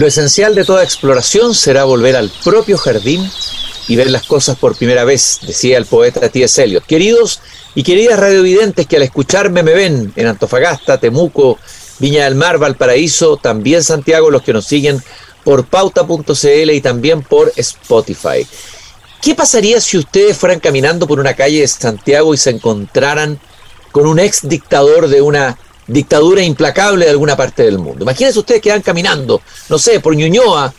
Lo esencial de toda exploración será volver al propio jardín y ver las cosas por primera vez, decía el poeta T.S. Eliot. Queridos y queridas radiovidentes que al escucharme me ven en Antofagasta, Temuco, Viña del Mar, Valparaíso, también Santiago, los que nos siguen por pauta.cl y también por Spotify. ¿Qué pasaría si ustedes fueran caminando por una calle de Santiago y se encontraran con un ex dictador de una dictadura implacable de alguna parte del mundo? Imagínense ustedes que van caminando, no sé, por Ñuñoa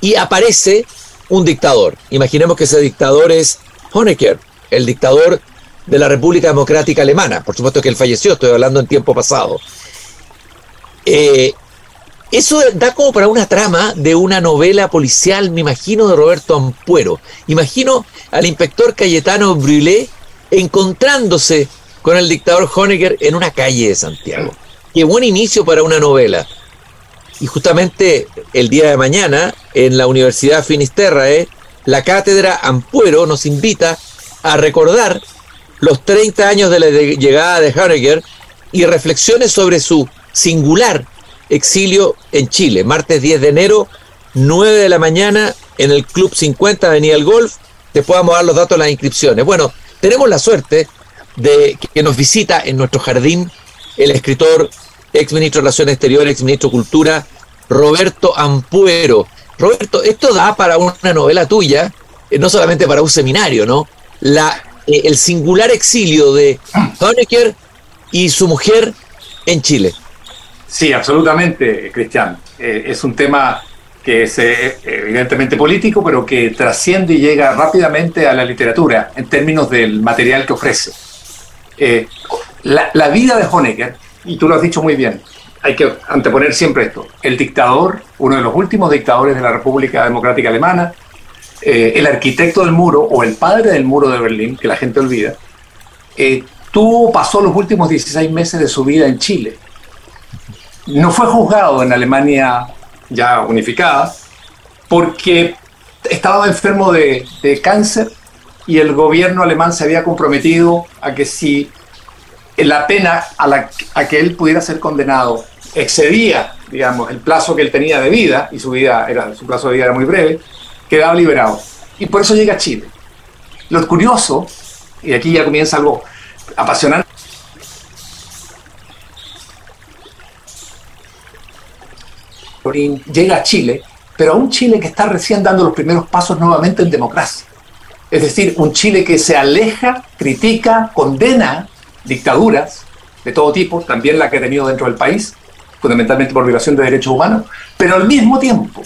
y aparece un dictador. Imaginemos que ese dictador es Honecker, el dictador de la República Democrática Alemana. Por supuesto que él falleció, estoy hablando en tiempo pasado. Eh, eso da como para una trama de una novela policial, me imagino, de Roberto Ampuero. Imagino al inspector Cayetano Brulé encontrándose con el dictador Honecker en una calle de Santiago. Qué buen inicio para una novela. Y justamente el día de mañana, en la Universidad Finisterrae, la cátedra Ampuero nos invita a recordar los 30 años de la llegada de Honecker y reflexiones sobre su singular exilio en Chile, martes 10 de enero, 9 de la mañana, en el Club 50 Avenida El Golf. Te podamos dar los datos de las inscripciones. Bueno, tenemos la suerte de que nos visita en nuestro jardín el escritor, ex ministro de Relaciones Exteriores, ex ministro de Cultura, Roberto Ampuero. Roberto, esto da para una novela tuya, eh, no solamente para un seminario, ¿no? La, eh, el singular exilio de Honecker y su mujer en Chile. Sí, absolutamente, Cristian. Eh, es un tema que es evidentemente político, pero que trasciende y llega rápidamente a la literatura en términos del material que ofrece. Eh, la, vida de Honecker, y tú lo has dicho muy bien, hay que anteponer siempre esto, el dictador, uno de los últimos dictadores de la República Democrática Alemana, el arquitecto del muro o el padre del muro de Berlín, que la gente olvida, tuvo, pasó los últimos 16 meses de su vida en Chile. No fue juzgado en Alemania ya unificada porque estaba enfermo de, cáncer y el gobierno alemán se había comprometido a que si la pena a, la, que él pudiera ser condenado excedía, digamos, el plazo que él tenía de vida, y su, vida era, su plazo de vida era muy breve, quedaba liberado. Y por eso llega a Chile. Lo curioso, y aquí ya comienza algo apasionante, llega a Chile, pero a un Chile que está recién dando los primeros pasos nuevamente en democracia. Es decir, un Chile que se aleja, critica, condena dictaduras de todo tipo, también la que ha tenido dentro del país, fundamentalmente por violación de derechos humanos, pero al mismo tiempo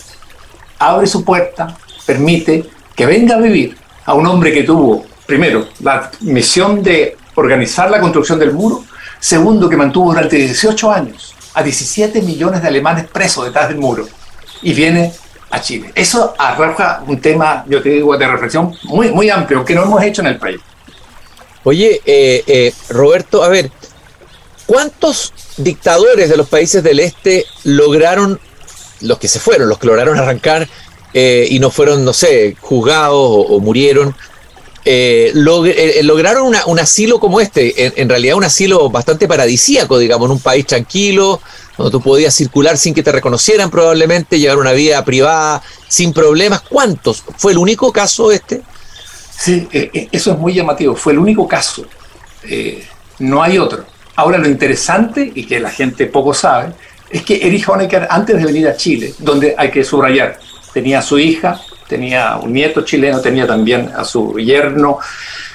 abre su puerta, permite que venga a vivir a un hombre que tuvo, primero, la misión de organizar la construcción del muro, segundo, que mantuvo durante 18 años a 17 millones de alemanes presos detrás del muro y viene a Chile. Eso arroja un tema, yo te digo, de reflexión muy, muy amplio que no hemos hecho en el país. Oye, eh, eh, Roberto, a ver, ¿cuántos dictadores de los países del este lograron, los que se fueron, los que lograron arrancar eh, y no fueron, no sé, juzgados o murieron, eh, eh, lograron un asilo como este, en, realidad un asilo bastante paradisíaco, digamos, en un país tranquilo, donde tú podías circular sin que te reconocieran probablemente, llevar una vida privada sin problemas. ¿Cuántos? ¿Fue el único caso este? Sí, eh, eso es muy llamativo, fue el único caso, no hay otro. Ahora lo interesante, y que la gente poco sabe, es que Erich Honecker, antes de venir a Chile, donde hay que subrayar, tenía a su hija, tenía un nieto chileno, tenía también a su yerno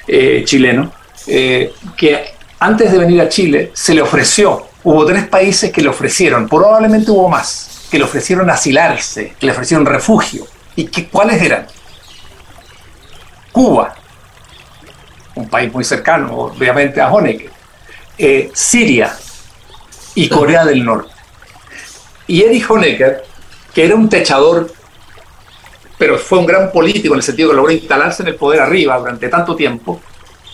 eh, chileno, eh, que antes de venir a Chile se le ofreció, hubo tres países que le ofrecieron, probablemente hubo más, que le ofrecieron asilarse, que le ofrecieron refugio. ¿Y que, cuáles eran? Cuba, un país muy cercano, obviamente, a Honecker, eh, Siria y Corea del Norte. Y Erich Honecker, que era un techador pero fue un gran político en el sentido que logró instalarse en el poder arriba durante tanto tiempo,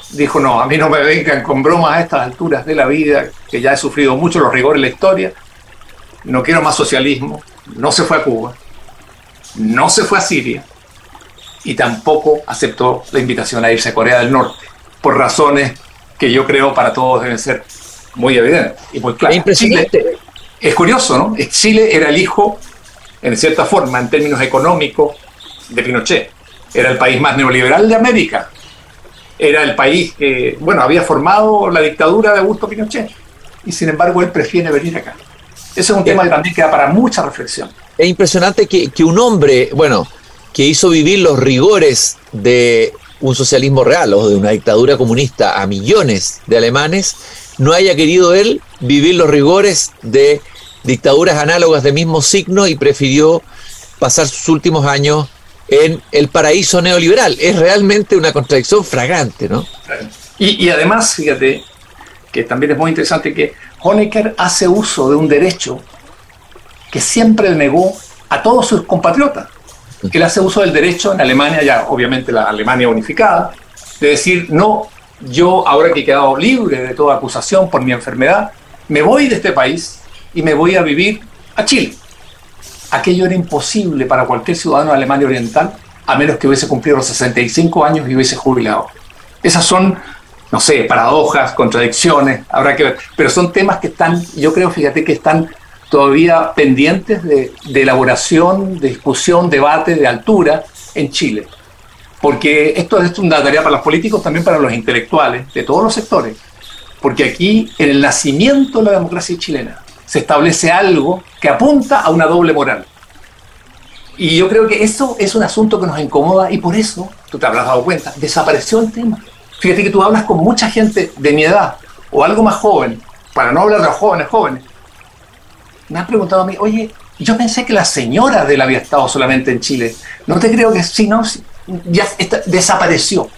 dijo, no, a mí no me vengan con bromas a estas alturas de la vida, que ya he sufrido mucho los rigores de la historia, no quiero más socialismo, no se fue a Cuba, no se fue a Siria y tampoco aceptó la invitación a irse a Corea del Norte, por razones que yo creo para todos deben ser muy evidentes y muy claras. Impresionante. es curioso, ¿no? Chile era el hijo en cierta forma, en términos económicos, de Pinochet. Era el país más neoliberal de América. Era el país que, bueno, había formado la dictadura de Augusto Pinochet. Y sin embargo, él prefiere venir acá. Ese es un tema que también queda para mucha reflexión. Es impresionante que, que un hombre, bueno, que hizo vivir los rigores de un socialismo real o de una dictadura comunista a millones de alemanes, no haya querido él vivir los rigores de dictaduras análogas de mismo signo y prefirió pasar sus últimos años en el paraíso neoliberal. Es realmente una contradicción fragante, ¿no? Y, además, fíjate, que también es muy interesante que Honecker hace uso de un derecho que siempre negó a todos sus compatriotas, que él hace uso del derecho en Alemania, ya obviamente la Alemania unificada, de decir, no, yo ahora que he quedado libre de toda acusación por mi enfermedad, me voy de este país y me voy a vivir a Chile. Aquello era imposible para cualquier ciudadano de Alemania Oriental, a menos que hubiese cumplido los 65 años y hubiese jubilado. Esas son, no sé, paradojas, contradicciones, habrá que ver, pero son temas que están, yo creo, fíjate que están todavía pendientes de, de elaboración, de discusión, debate de altura en Chile. Porque esto es una tarea para los políticos, también para los intelectuales de todos los sectores. Porque aquí, en el nacimiento de la democracia chilena, se establece algo que apunta a una doble moral. Y yo creo que eso es un asunto que nos incomoda y por eso, tú te habrás dado cuenta, desapareció el tema. Fíjate que tú hablas con mucha gente de mi edad o algo más joven, para no hablar de los jóvenes jóvenes. Me han preguntado a mí, oye, yo pensé que la señora de él había estado solamente en Chile. No te creo que sí, no, ya desapareció.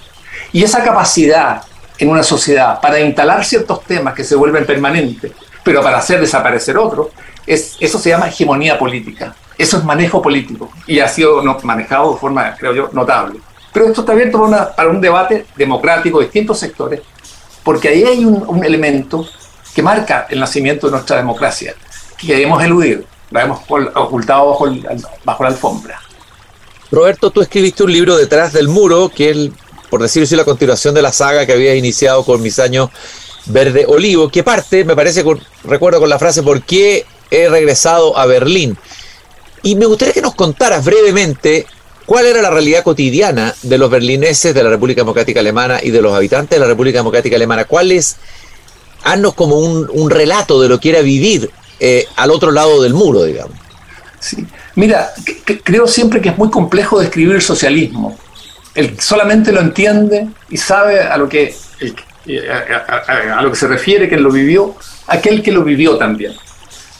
Y esa capacidad en una sociedad para instalar ciertos temas que se vuelven permanentes pero para hacer desaparecer otro, es, eso se llama hegemonía política. Eso es manejo político y ha sido manejado de forma, creo yo, notable. Pero esto está abierto para, un debate democrático de distintos sectores, porque ahí hay un, elemento que marca el nacimiento de nuestra democracia, que queremos eludir, la hemos ocultado bajo, bajo la alfombra. Roberto, tú escribiste un libro Detrás del Muro, que es, por decirlo así, la continuación de la saga que habías iniciado con mis años verde olivo, que parte, me parece, recuerdo con la frase, ¿por qué he regresado a Berlín? Y me gustaría que nos contaras brevemente cuál era la realidad cotidiana de los berlineses de la República Democrática Alemana y de los habitantes de la República Democrática Alemana. ¿Cuál es, haznos como un, relato de lo que era vivir eh, al otro lado del muro, digamos? Sí, mira, creo siempre que es muy complejo describir el socialismo. Él solamente lo entiende y sabe a lo que a, lo que se refiere que lo vivió, aquel que lo vivió también.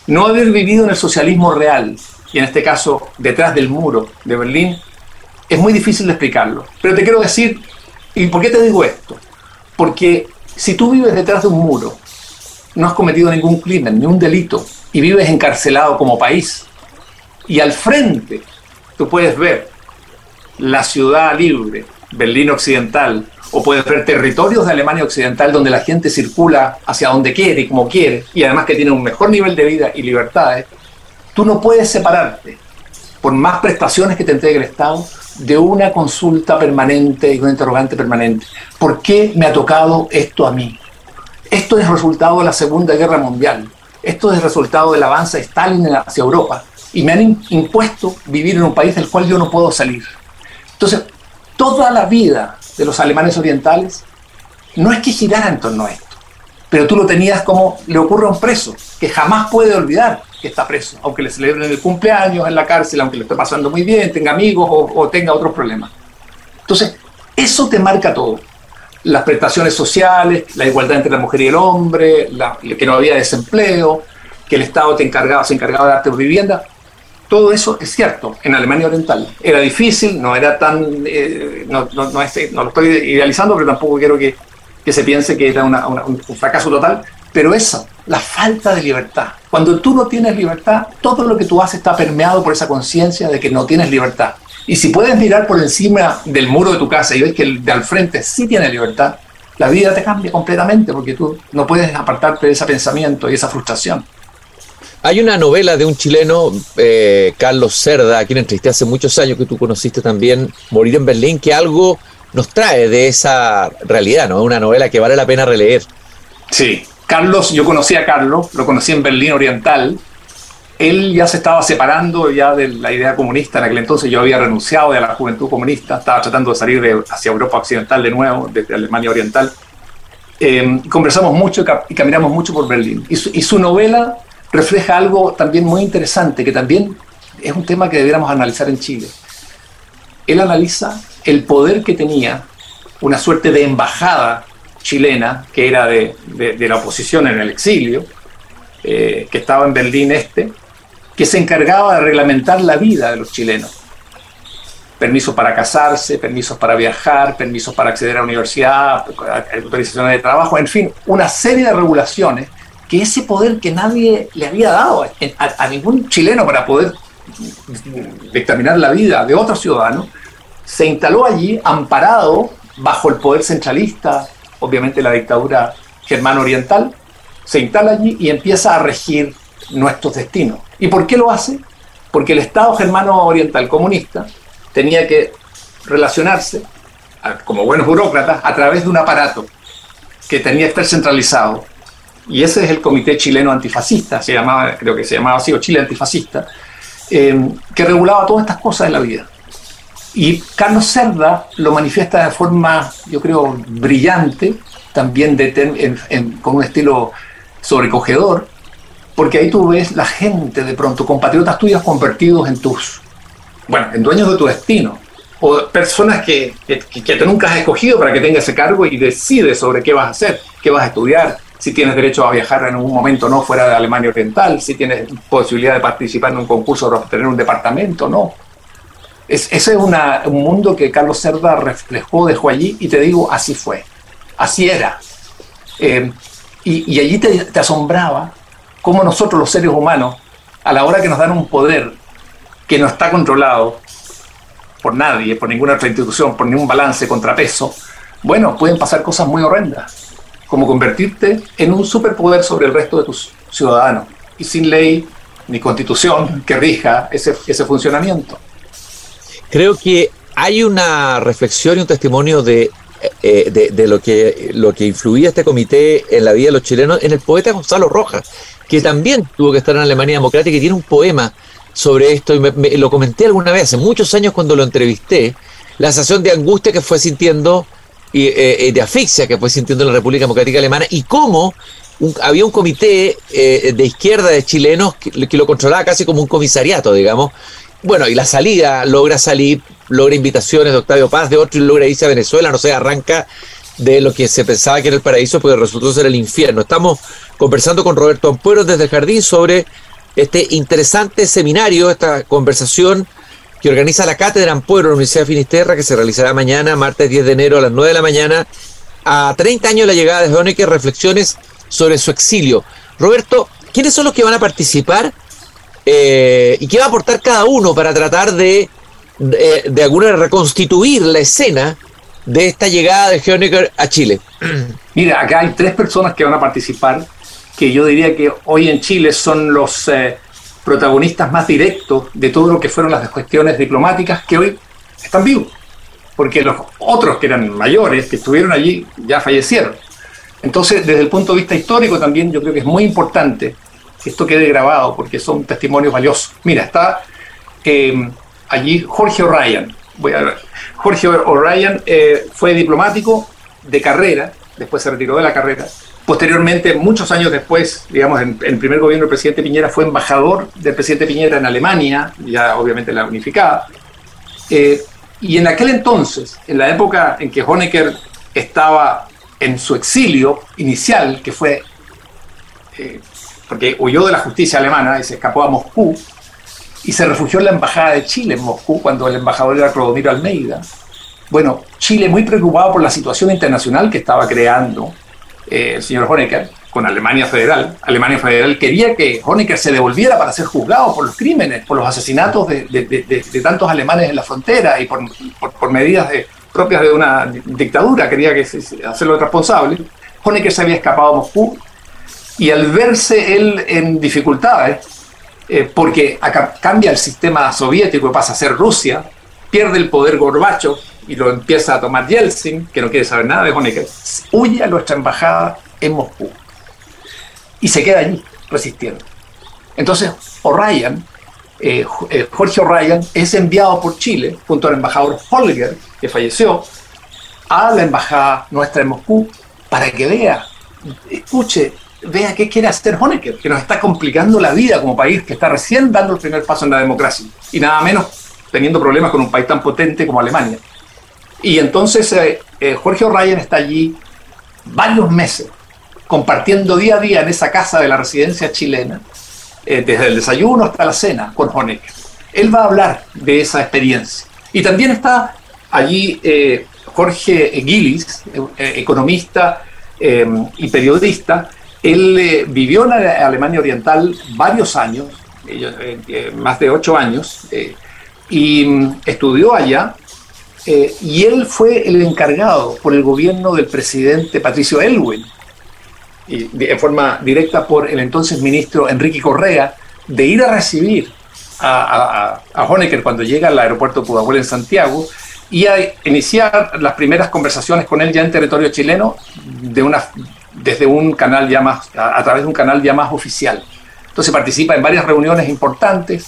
No haber vivido en el socialismo real, y en este caso detrás del muro de Berlín, es muy difícil de explicarlo. Pero te quiero decir, ¿y por qué te digo esto? Porque si tú vives detrás de un muro, no has cometido ningún crimen, ni un delito, y vives encarcelado como país, y al frente tú puedes ver la ciudad libre, Berlín Occidental, o puedes ver territorios de Alemania Occidental donde la gente circula hacia donde quiere y como quiere, y además que tiene un mejor nivel de vida y libertades, tú no puedes separarte, por más prestaciones que te entregue el Estado, de una consulta permanente y una interrogante permanente. ¿Por qué me ha tocado esto a mí? Esto es resultado de la Segunda Guerra Mundial. Esto es resultado del avance de Stalin hacia Europa. Y me han impuesto vivir en un país del cual yo no puedo salir. Entonces, toda la vida de los alemanes orientales no es que girara en torno a esto, pero tú lo tenías como le ocurre a un preso, que jamás puede olvidar que está preso, aunque le celebren el cumpleaños en la cárcel, aunque le esté pasando muy bien, tenga amigos o, tenga otros problemas. Entonces, eso te marca todo. Las prestaciones sociales, la igualdad entre la mujer y el hombre, que no había desempleo, que el Estado te encargaba, se encargaba de darte vivienda, todo eso es cierto en Alemania Oriental. Era difícil, no era tan. Eh, no, lo estoy idealizando, pero tampoco quiero que, que se piense que era un fracaso total. Pero eso, la falta de libertad. Cuando tú no tienes libertad, todo lo que tú haces está permeado por esa conciencia de que no tienes libertad. Y si puedes mirar por encima del muro de tu casa y ves que el de al frente sí tiene libertad, la vida te cambia completamente porque tú no puedes apartarte de ese pensamiento y esa frustración. Hay una novela de un chileno, eh, Carlos Cerda, a quien entrevisté hace muchos años, que tú conociste también, Morir en Berlín, que algo nos trae de esa realidad, ¿no? Una novela que vale la pena releer. Sí, Carlos, yo conocí a Carlos, lo conocí en Berlín Oriental, él ya se estaba separando ya de la idea comunista en aquel entonces, yo había renunciado de la juventud comunista, estaba tratando de salir hacia Europa Occidental de nuevo, desde Alemania Oriental. Eh, conversamos mucho y caminamos mucho por Berlín. Y su, novela refleja algo también muy interesante, que también es un tema que debiéramos analizar en Chile. Él analiza el poder que tenía una suerte de embajada chilena, que era de, la oposición en el exilio, eh, que estaba en Berlín Este, que se encargaba de reglamentar la vida de los chilenos. Permisos para casarse, permisos para viajar, permisos para acceder a la universidad, autorizaciones de trabajo, en fin, una serie de regulaciones que ese poder que nadie le había dado a, ningún chileno para poder dictaminar la vida de otro ciudadano, se instaló allí amparado bajo el poder centralista, obviamente la dictadura germano oriental, se instala allí y empieza a regir nuestros destinos. ¿Y por qué lo hace? Porque el Estado germano oriental comunista tenía que relacionarse, como buenos burócratas, a través de un aparato que tenía que estar centralizado. Y ese es el Comité Chileno Antifascista, se llamaba, creo que se llamaba así, o Chile Antifascista, eh, que regulaba todas estas cosas en la vida. Y Carlos Cerda lo manifiesta de forma, yo creo, brillante, también de, con un estilo sobrecogedor, porque ahí tú ves la gente de pronto, compatriotas tuyos convertidos en tus, bueno, en dueños de tu destino, o personas que, que, que tú nunca has escogido para que tengas ese cargo y decides sobre qué vas a hacer, qué vas a estudiar, si tienes derecho a viajar en un momento no fuera de Alemania Oriental, si tienes posibilidad de participar en un concurso para obtener un departamento, no. Es, ese es una, un mundo que Carlos Cerda reflejó, dejó allí, y te digo, así fue, así era. Eh, y, allí te, asombraba cómo nosotros los seres humanos, a la hora que nos dan un poder que no está controlado por nadie, por ninguna otra institución, por ningún balance, contrapeso, bueno, pueden pasar cosas muy horrendas, como convertirte en un superpoder sobre el resto de tus ciudadanos, y sin ley ni constitución que rija ese, ese funcionamiento. Creo que hay una reflexión y un testimonio de eh, de, de, lo, que, lo que influía este comité en la vida de los chilenos, en el poeta Gonzalo Rojas, que también tuvo que estar en Alemania Democrática y tiene un poema sobre esto, y me, lo comenté alguna vez, hace muchos años cuando lo entrevisté, la sensación de angustia que fue sintiendo y eh, de asfixia que fue sintiendo la República Democrática Alemana y cómo había un comité eh, de izquierda de chilenos que, lo controlaba casi como un comisariato, digamos. Bueno, y la salida logra salir logra invitaciones de Octavio Paz, de otro y logra irse a Venezuela, no sé, arranca de lo que se pensaba que era el paraíso, porque resultó ser el infierno. Estamos conversando con Roberto Ampuero desde el Jardín sobre este interesante seminario, esta conversación que organiza la Cátedra Ampuero de la Universidad de Finisterra, que se realizará mañana, martes 10 de enero a las 9 de la mañana, a 30 años de la llegada de Honecker, reflexiones sobre su exilio. Roberto, ¿quiénes son los que van a participar eh, y qué va a aportar cada uno para tratar de de, de alguna reconstituir la escena de esta llegada de Honecker a Chile? Mira, acá hay tres personas que van a participar que yo diría que hoy en Chile son los eh, protagonistas más directos de todo lo que fueron las cuestiones diplomáticas que hoy están vivos, porque los otros que eran mayores, que estuvieron allí, ya fallecieron. Entonces, desde el punto de vista histórico también yo creo que es muy importante que esto quede grabado, porque son testimonios valiosos. Mira, está... Eh, allí Jorge O'Ryan. Jorge O'Ryan eh, fue diplomático de carrera, después se retiró de la carrera. Posteriormente, muchos años después, digamos, en, en el primer gobierno del presidente Piñera, fue embajador del presidente Piñera en Alemania, ya obviamente la unificada. Eh, y en aquel entonces, en la época en que Honecker estaba en su exilio inicial, que fue eh, porque huyó de la justicia alemana y se escapó a Moscú, y se refugió en la Embajada de Chile en Moscú cuando el embajador era Clodomiro Almeida. Bueno, Chile muy preocupado por la situación internacional que estaba creando eh, el señor Honecker con Alemania Federal. Alemania Federal quería que Honecker se devolviera para ser juzgado por los crímenes, por los asesinatos de, de, de, tantos alemanes en la frontera y por, por, medidas propias de una dictadura, quería que se, hacerlo responsable. Honecker se había escapado a Moscú y al verse él en dificultades, eh, porque cambia el sistema soviético y pasa a ser Rusia, pierde el poder Gorbachev y lo empieza a tomar Yeltsin, que no quiere saber nada de Honecker, huye a nuestra embajada en Moscú y se queda allí resistiendo. Entonces, O'Ryan, eh, eh, Jorge O'Ryan, es enviado por Chile, junto al embajador Holger, que falleció, a la embajada nuestra en Moscú, para que vea, escuche, vea qué quiere hacer Honecker, que nos está complicando la vida como país, que está recién dando el primer paso en la democracia, y nada menos teniendo problemas con un país tan potente como Alemania. Y entonces eh, eh, Jorge O'Ryan está allí varios meses, compartiendo día a día en esa casa de la residencia chilena, eh, desde el desayuno hasta la cena con Honecker. Él va a hablar de esa experiencia. Y también está allí Jorge Gillis, economista y periodista, él vivió en Alemania Oriental varios años, más de ocho años, y mm, estudió allá. Y él fue el encargado por el gobierno del presidente Patricio Elwin, en forma directa por el entonces ministro Enrique Correa, de ir a recibir a, a, Honecker cuando llega al aeropuerto Pudahuel en Santiago y a iniciar las primeras conversaciones con él ya en territorio chileno de una desde un canal ya más, a, través de un canal ya más oficial. Entonces participa en varias reuniones importantes.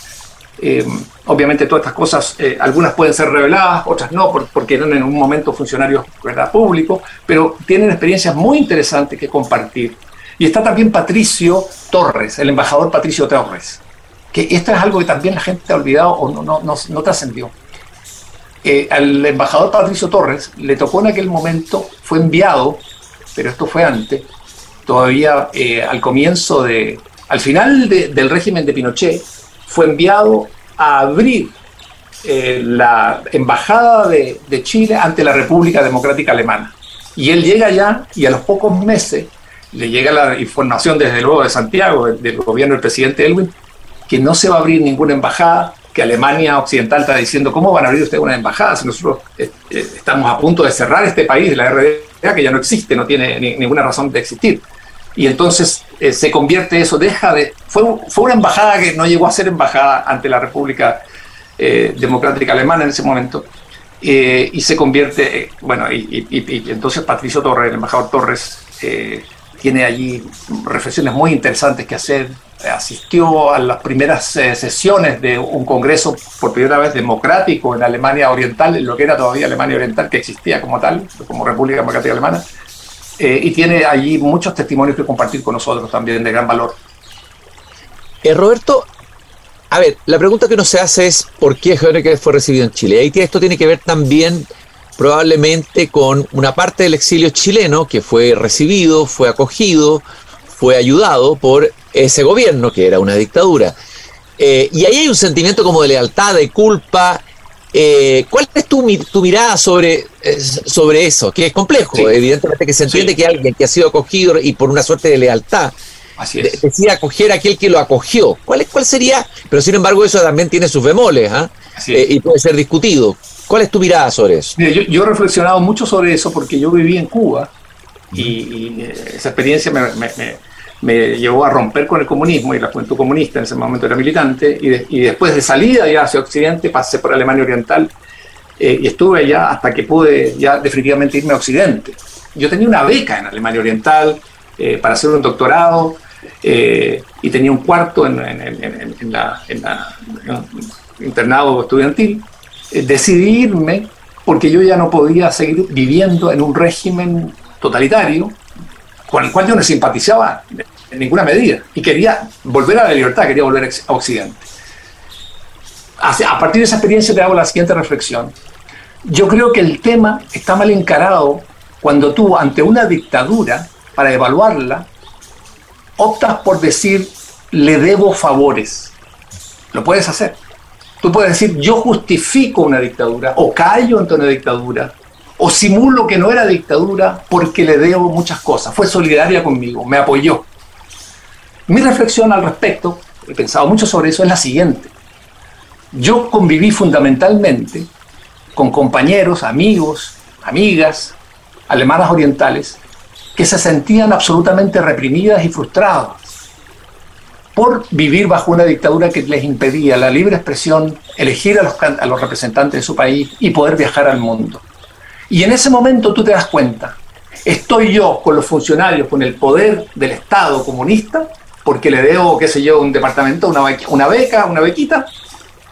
Eh, obviamente todas estas cosas, eh, algunas pueden ser reveladas, otras no, porque eran en un momento funcionarios públicos, pero tienen experiencias muy interesantes que compartir. Y está también Patricio Torres, el embajador Patricio Torres, que esto es algo que también la gente ha olvidado o no, no, no, no trascendió. Eh, al embajador Patricio Torres le tocó en aquel momento, fue enviado pero esto fue antes, todavía eh, al comienzo de, al final del régimen de Pinochet, fue enviado a abrir eh, la embajada de, Chile ante la República Democrática Alemana. Y él llega allá y a los pocos meses le llega la información desde luego de Santiago, del, gobierno del presidente Elwin, que no se va a abrir ninguna embajada, que Alemania Occidental está diciendo, ¿cómo van a abrir ustedes una embajada si nosotros eh, estamos a punto de cerrar este país, la RD que ya no existe, no tiene ninguna razón de existir. Y entonces eh, se convierte eso, deja de... Fue, fue una embajada que no llegó a ser embajada ante la República eh, Democrática Alemana en ese momento, eh, y se convierte, bueno, y, y, entonces Patricio Torres, el embajador Torres, tiene allí reflexiones muy interesantes que hacer, asistió a las primeras eh, sesiones de un congreso por primera vez democrático en Alemania Oriental, en lo que era todavía Alemania Oriental, que existía como tal, como República Democrática Alemana, eh, y tiene allí muchos testimonios que compartir con nosotros también de gran valor. Eh, Roberto, a ver, la pregunta que uno se hace es ¿por qué Honecker fue recibido en Chile? Y esto tiene que ver también probablemente con una parte del exilio chileno que fue recibido, fue acogido, fue ayudado por ese gobierno, que era una dictadura. Eh, y ahí hay un sentimiento como de lealtad, de culpa. Eh, ¿Cuál es tu, tu mirada sobre, eh, sobre eso? Que es complejo, evidentemente que se entiende que alguien que ha sido acogido y por una suerte de lealtad Así decide acoger a aquel que lo acogió. ¿Cuál, ¿Cuál sería? Pero sin embargo eso también tiene sus bemoles ¿ah? y puede ser discutido. ¿Cuál es tu mirada sobre eso? yo, he reflexionado mucho sobre eso porque yo viví en Cuba y, esa experiencia me me llevó a romper con el comunismo y la juventud comunista en ese momento era militante y, después de salida ya hacia Occidente pasé por Alemania Oriental eh, y estuve allá hasta que pude ya definitivamente irme a Occidente. Yo tenía una beca en Alemania Oriental eh, para hacer un doctorado eh, y tenía un cuarto en, en, la, internado estudiantil. decidí irme porque yo ya no podía seguir viviendo en un régimen totalitario con el cual yo no simpatizaba en ninguna medida y quería volver a la libertad, quería volver a Occidente. A partir de esa experiencia te hago la siguiente reflexión. Yo creo que el tema está mal encarado cuando tú, ante una dictadura, para evaluarla, optas por decir, le debo favores. Lo puedes hacer. Tú puedes decir, yo justifico una dictadura o callo ante una dictadura o simulo que no era dictadura porque le debo muchas cosas. Fue solidaria conmigo, me apoyó. Mi reflexión al respecto, he pensado mucho sobre eso, es la siguiente. Yo conviví fundamentalmente con compañeros, amigos, amigas, alemanas orientales, que se sentían absolutamente reprimidas y frustradas por vivir bajo una dictadura que les impedía la libre expresión, elegir a los, a los representantes de su país y poder viajar al mundo. Y en ese momento tú te das cuenta, estoy yo con los funcionarios, con el poder del Estado comunista, porque le debo, qué sé yo, un departamento, una, una beca, una bequita,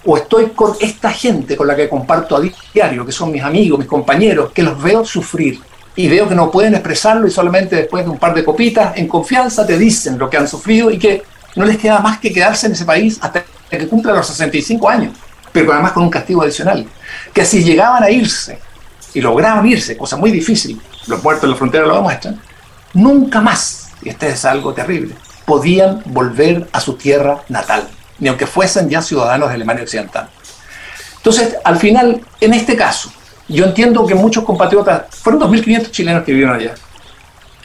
o estoy con esta gente con la que comparto a diario, que son mis amigos, mis compañeros, que los veo sufrir y veo que no pueden expresarlo y solamente después de un par de copitas, en confianza, te dicen lo que han sufrido y que no les queda más que quedarse en ese país hasta que cumplan los 65 años, pero además con un castigo adicional. Que si llegaban a irse y lograban irse, cosa muy difícil, los muertos en la frontera lo demuestran, nunca más, y este es algo terrible, podían volver a su tierra natal, ni aunque fuesen ya ciudadanos de Alemania Occidental. Entonces, al final, en este caso, yo entiendo que muchos compatriotas, fueron 2.500 chilenos que vivieron allá,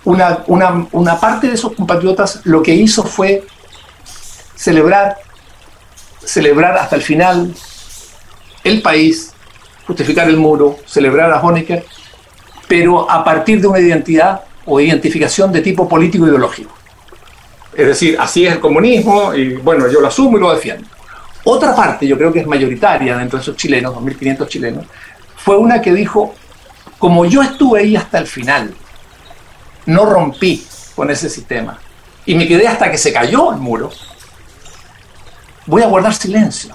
una, una, una parte de esos compatriotas lo que hizo fue celebrar, celebrar hasta el final el país, justificar el muro, celebrar a Honecker, pero a partir de una identidad o identificación de tipo político ideológico. Es decir, así es el comunismo y bueno, yo lo asumo y lo defiendo. Otra parte, yo creo que es mayoritaria dentro de esos chilenos, 2.500 chilenos, fue una que dijo, como yo estuve ahí hasta el final, no rompí con ese sistema y me quedé hasta que se cayó el muro, voy a guardar silencio.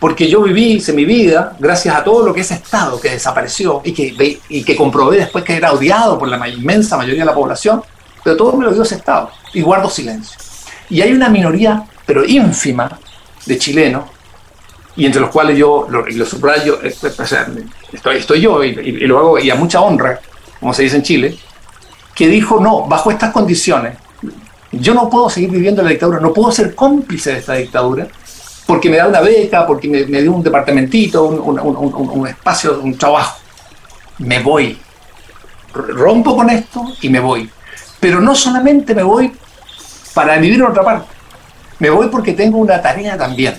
Porque yo viví, hice mi vida gracias a todo lo que ese Estado que desapareció y que, y que comprobé después que era odiado por la inmensa mayoría de la población, pero todo me lo dio ese Estado y guardo silencio. Y hay una minoría, pero ínfima, de chilenos, y entre los cuales yo lo, lo subrayo, eh, estoy, estoy yo y, y, lo hago y a mucha honra, como se dice en Chile, que dijo, no, bajo estas condiciones, yo no puedo seguir viviendo la dictadura, no puedo ser cómplice de esta dictadura, porque me da una beca, porque me, dio un departamentito, un, espacio, un trabajo. Me voy. Rompo con esto y me voy. Pero no solamente me voy para vivir en otra parte, me voy porque tengo una tarea también.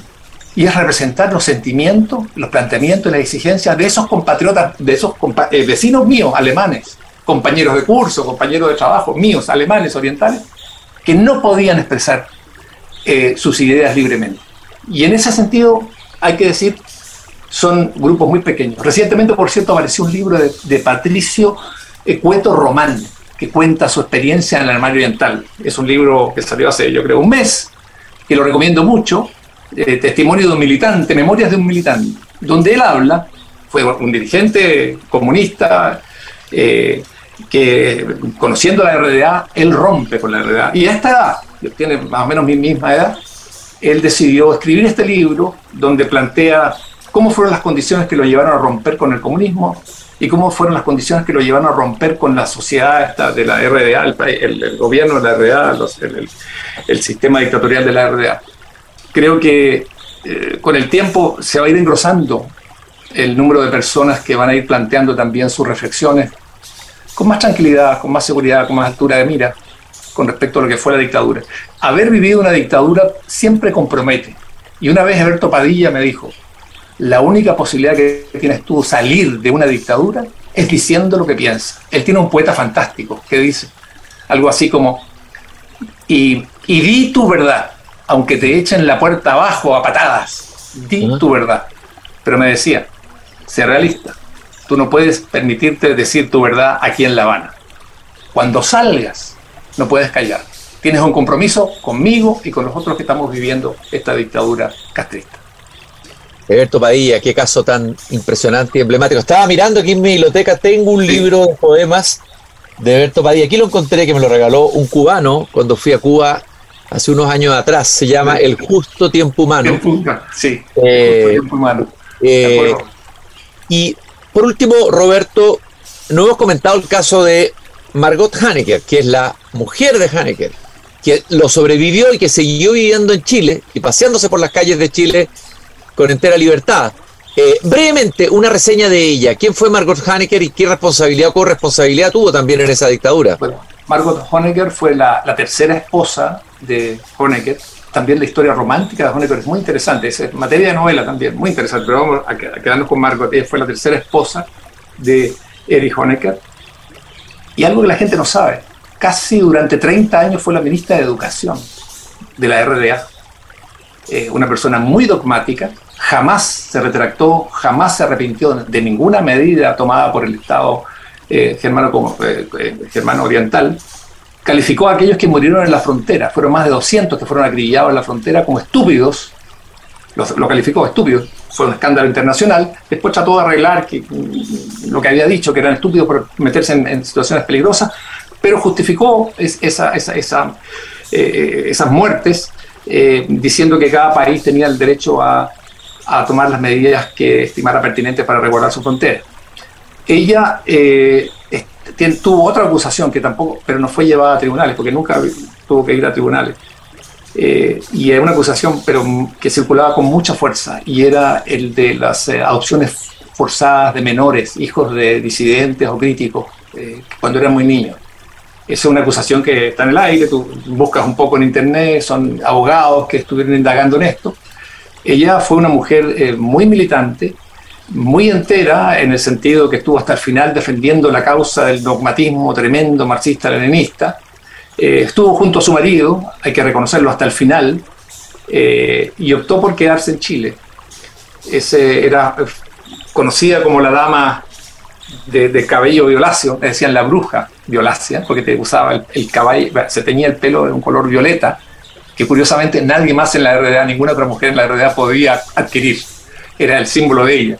Y es representar los sentimientos, los planteamientos y las exigencias de esos compatriotas, de esos eh, vecinos míos, alemanes, compañeros de curso, compañeros de trabajo míos, alemanes, orientales, que no podían expresar eh, sus ideas libremente. Y en ese sentido, hay que decir, son grupos muy pequeños. Recientemente, por cierto, apareció un libro de, de Patricio Cueto Román, que cuenta su experiencia en el armario oriental. Es un libro que salió hace, yo creo, un mes, que lo recomiendo mucho, eh, Testimonio de un militante, Memorias de un militante, donde él habla, fue un dirigente comunista, eh, que conociendo la RDA, él rompe con la RDA. Y a esta edad, tiene más o menos mi misma edad, él decidió escribir este libro donde plantea cómo fueron las condiciones que lo llevaron a romper con el comunismo y cómo fueron las condiciones que lo llevaron a romper con la sociedad esta de la RDA, el, el, gobierno de la RDA, el, sistema dictatorial de la RDA. Creo que eh, con el tiempo se va a ir engrosando el número de personas que van a ir planteando también sus reflexiones con más tranquilidad, con más seguridad, con más altura de mira con respecto a lo que fue la dictadura. Haber vivido una dictadura siempre compromete. Y una vez Alberto Padilla me dijo, la única posibilidad que tienes tú salir de una dictadura es diciendo lo que piensas. Él tiene un poeta fantástico que dice algo así como, y, y di tu verdad, aunque te echen la puerta abajo a patadas, di tu verdad. Pero me decía, sé realista, tú no puedes permitirte decir tu verdad aquí en La Habana. Cuando salgas, no puedes callar. Tienes un compromiso conmigo y con los otros que estamos viviendo esta dictadura castrista. Alberto Padilla, qué caso tan impresionante y emblemático. Estaba mirando aquí en mi biblioteca, tengo un sí. libro de poemas de Alberto Padilla. Aquí lo encontré, que me lo regaló un cubano cuando fui a Cuba hace unos años atrás. Se llama El Justo Tiempo Humano. Sí, eh, Tiempo Humano. Eh, y por último, Roberto, no hemos comentado el caso de Margot Hanecker, que es la mujer de Hanecker, que lo sobrevivió y que siguió viviendo en Chile y paseándose por las calles de Chile con entera libertad. Eh, brevemente, una reseña de ella. ¿Quién fue Margot Hanecker y qué responsabilidad o corresponsabilidad tuvo también en esa dictadura? Bueno, Margot Honecker fue la, tercera esposa de Honecker. También la historia romántica de Honecker es muy interesante. Es materia de novela también, muy interesante. Pero vamos a, quedarnos con Margot. Fue la tercera esposa de Erich Honecker. Y algo que la gente no sabe, casi durante 30 años fue la ministra de Educación de la RDA. Eh, una persona muy dogmática, jamás se retractó, jamás se arrepintió de ninguna medida tomada por el Estado eh, eh, germano oriental. calificó a aquellos que murieron en la frontera, fueron más de 200 que fueron acribillados en la frontera como estúpidos, lo, calificó estúpidos, fue un escándalo internacional, después trató de arreglar que, lo que había dicho, que eran estúpidos por meterse en, situaciones peligrosas, pero justificó esa, eh, esas muertes eh, diciendo que cada país tenía el derecho a, tomar las medidas que estimara pertinentes para regular su frontera. Ella eh, tuvo otra acusación que tampoco, pero no fue llevada a tribunales, porque nunca tuvo que ir a tribunales. Eh, y era una acusación, pero que circulaba con mucha fuerza, y era el de las eh, adopciones forzadas de menores, hijos de disidentes o críticos, eh, cuando eran muy niños. Esa es una acusación que está en el aire, tú buscas un poco en internet, son abogados que estuvieron indagando en esto. Ella fue una mujer muy militante, muy entera en el sentido que estuvo hasta el final defendiendo la causa del dogmatismo tremendo marxista-leninista. Eh, estuvo junto a su marido, hay que reconocerlo hasta el final, eh, y optó por quedarse en Chile. Ese era conocida como la dama de, cabello violáceo, decían la bruja violácea, porque te usaba el, caballo, se teñía el pelo de un color violeta, que curiosamente nadie más en la RDA, ninguna otra mujer en la RDA podía adquirir. Era el símbolo de ella.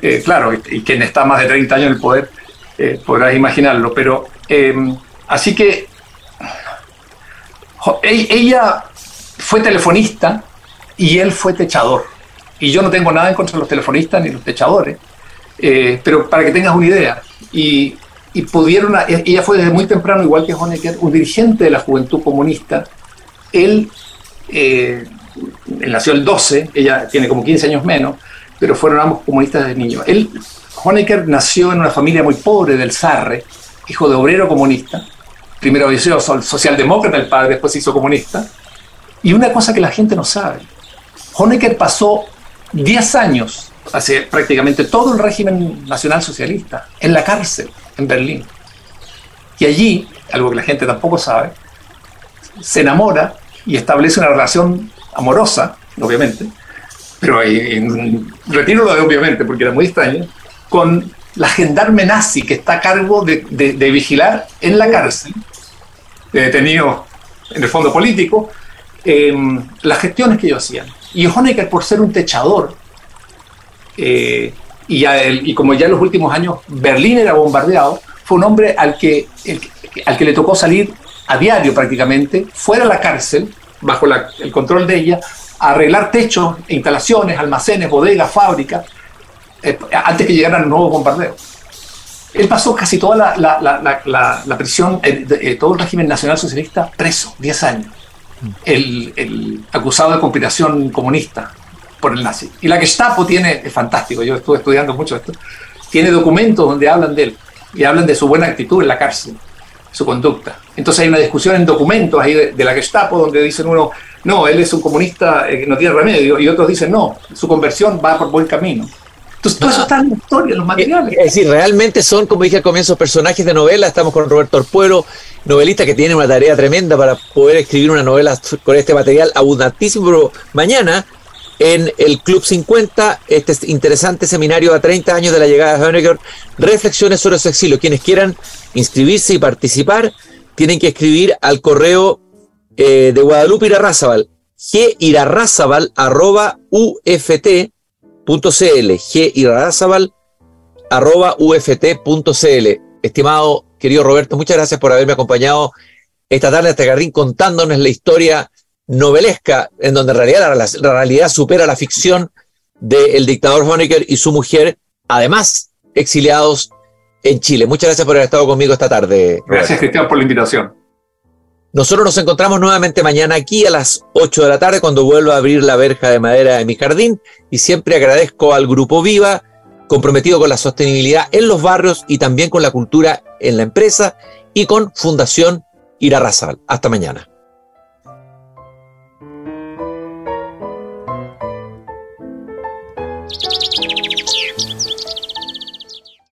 Eh, claro, y, quien está más de 30 años en el poder eh, podrás imaginarlo, pero em, así que e, ella fue telefonista y él fue techador. Y yo no tengo nada en contra de los telefonistas ni los techadores, eh, pero para que tengas una idea. Y, pudieron, e, ella fue desde muy temprano, igual que Honecker, un dirigente de la juventud comunista. Él, él nació el 12, ella tiene como 15 años menos, pero fueron ambos comunistas de niño. Él, Honecker nació en una familia muy pobre del Sarre, hijo de obrero comunista. Primero hizo socialdemócrata el padre, después se hizo comunista. Y una cosa que la gente no sabe, Honecker pasó 10 años, hace prácticamente todo el régimen nacional socialista, en la cárcel, en Berlín. Y allí, algo que la gente tampoco sabe, se enamora y establece una relación amorosa, obviamente, pero retiro lo de obviamente porque era muy extraño, con la gendarme nazi que está a cargo de, vigilar en la cárcel, de detenido en el fondo político, em, las gestiones que ellos hacían. Y Honecker, por ser un techador, eh, y, y, como ya en los últimos años Berlín era bombardeado, fue un hombre al que, al que le tocó salir a diario prácticamente, fuera de la cárcel, bajo el control de ella, arreglar techos, instalaciones, almacenes, bodegas, fábricas, eh, antes que llegaran los nuevos bombardeos. Él pasó casi toda la, prisión, eh, eh, todo el régimen nacional socialista preso, 10 años. El, acusado de conspiración comunista por el nazi. Y la Gestapo tiene, es fantástico, yo estuve estudiando mucho esto, tiene documentos donde hablan de él y hablan de su buena actitud en la cárcel, su conducta. Entonces hay una discusión en documentos ahí de, de la Gestapo donde dicen uno, no, él es un comunista eh, que no tiene remedio, y otros dicen, no, su conversión va por buen camino. Entonces, todo eso está en la historia, en los materiales. Es decir, realmente son, como dije al comienzo, personajes de novela. Estamos con Roberto Orpuero, novelista que tiene una tarea tremenda para poder escribir una novela con este material abundantísimo. Pero mañana, en el Club 50, este interesante seminario a 30 años de la llegada de Honecker, reflexiones sobre su exilio. Quienes quieran inscribirse y participar, tienen que escribir al correo eh, de Guadalupe Irarrázabal, girarrázabal arroba uft.cl, girarrázabal arroba uft.cl. Estimado querido Roberto, muchas gracias por haberme acompañado esta tarde a este jardín contándonos la historia novelesca en donde en realidad la, realidad supera la ficción del dictador Honecker y su mujer, además exiliados en Chile. Muchas gracias por haber estado conmigo esta tarde. Gracias, Cristian, por la invitación. Nosotros nos encontramos nuevamente mañana aquí a las 8 de la tarde cuando vuelva a abrir la verja de madera de mi jardín y siempre agradezco al Grupo Viva comprometido con la sostenibilidad en los barrios y también con la cultura en la empresa y con Fundación Irarrazal. Hasta mañana.